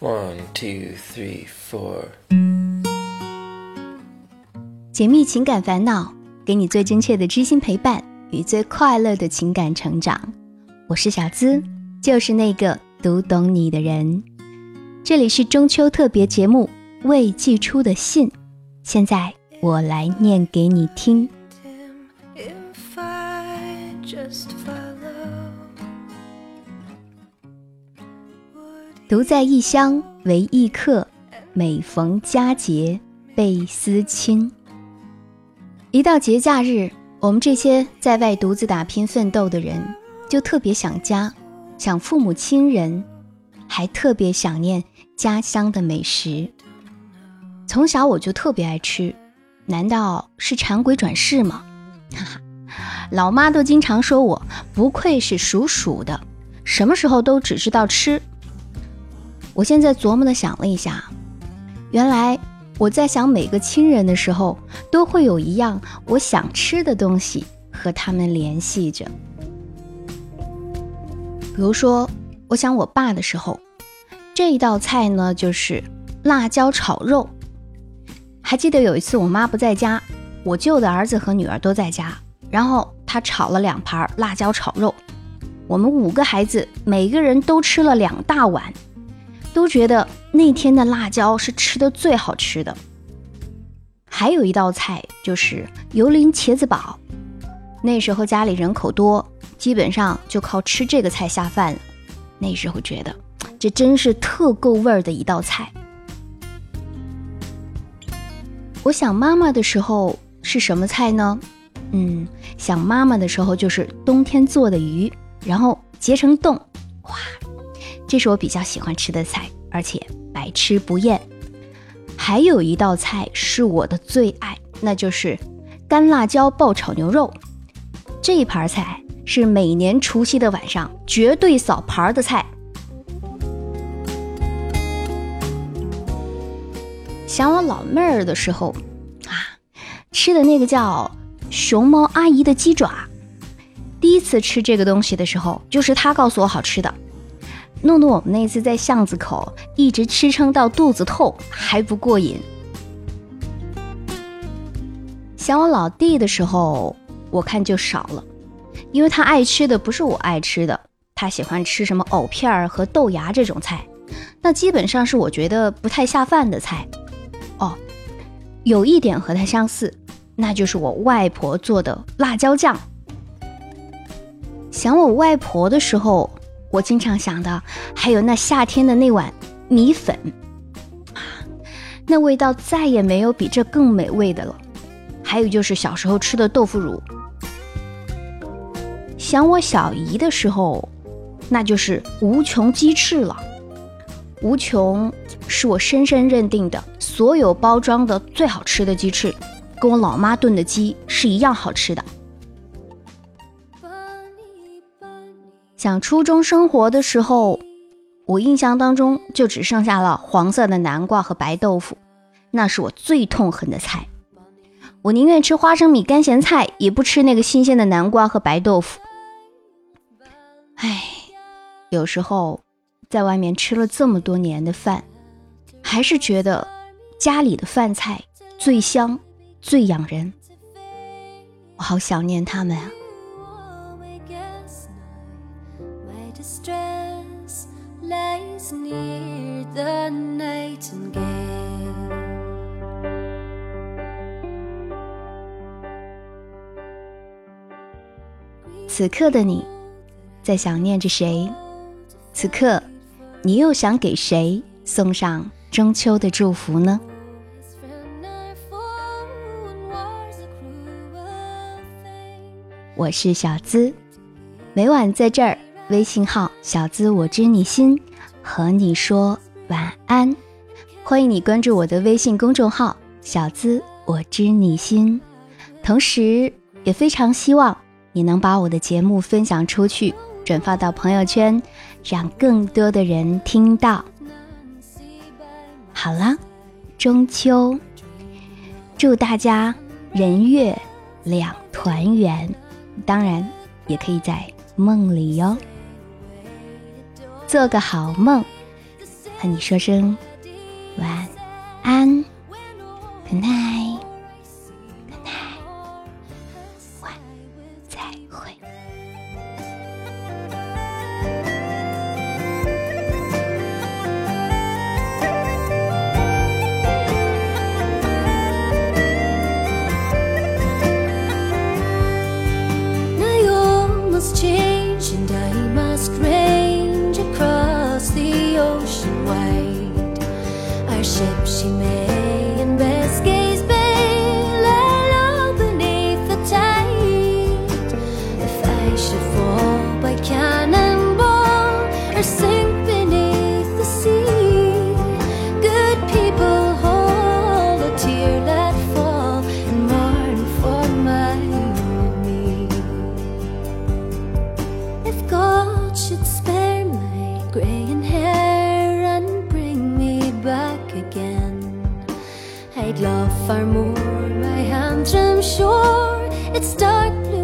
One, two, three, four。解密情感烦恼，给你最真切的知心陪伴与最快乐的情感成长。我是小资，就是那个读懂你的人。这里是中秋特别节目《未寄出的信》，现在我来念给你听。独在异乡为异客，每逢佳节倍思亲。一到节假日，我们这些在外独自打拼奋斗的人，就特别想家，想父母亲人，还特别想念家乡的美食。从小我就特别爱吃，难道是馋鬼转世吗？哈哈，老妈都经常说我不愧是属鼠的，什么时候都只知道吃。我现在琢磨的想了一下，原来我在想每个亲人的时候，都会有一样我想吃的东西和他们联系着。比如说，我想我爸的时候，这一道菜呢就是辣椒炒肉。还记得有一次我妈不在家，我舅的儿子和女儿都在家，然后他炒了两盘辣椒炒肉，我们五个孩子每个人都吃了两大碗。都觉得那天的辣椒是吃的最好吃的。还有一道菜就是油淋茄子煲，那时候家里人口多，基本上就靠吃这个菜下饭了。那时候觉得这真是特够味儿的一道菜。我想妈妈的时候是什么菜呢？嗯，想妈妈的时候就是冬天做的鱼，然后结成冻，哇！这是我比较喜欢吃的菜，而且百吃不厌。还有一道菜是我的最爱，那就是干辣椒爆炒牛肉。这一盘菜是每年除夕的晚上绝对扫盘的菜。想我老妹儿的时候啊，吃的那个叫熊猫阿姨的鸡爪。第一次吃这个东西的时候，就是她告诉我好吃的。诺诺我们那次在巷子口一直吃撑到肚子痛还不过瘾。想我老弟的时候，我看就少了，因为他爱吃的不是我爱吃的，他喜欢吃什么藕片儿和豆芽这种菜，那基本上是我觉得不太下饭的菜。哦，有一点和他相似，那就是我外婆做的辣椒酱。想我外婆的时候。我经常想的还有那夏天的那碗米粉，那味道再也没有比这更美味的了。还有就是小时候吃的豆腐乳。想我小姨的时候，那就是无穷鸡翅了。无穷是我深深认定的，所有包装的最好吃的鸡翅，跟我老妈炖的鸡是一样好吃的。想初中生活的时候，我印象当中就只剩下了黄色的南瓜和白豆腐，那是我最痛恨的菜。我宁愿吃花生米干咸菜，也不吃那个新鲜的南瓜和白豆腐。唉，有时候在外面吃了这么多年的饭，还是觉得家里的饭菜最香、最养人。我好想念他们啊！此刻的你，在想念着谁？此刻，你又想给谁送上中秋的祝福呢？我是小资，每晚在这儿，微信号小资我知你心，和你说晚安。欢迎你关注我的微信公众号小资我知你心，同时也非常希望。你能把我的节目分享出去，转发到朋友圈，让更多的人听到。好了，中秋，祝大家人月两团圆，当然也可以在梦里哟。做个好梦，和你说声晚安，Good night。I'm sure it's dark blue.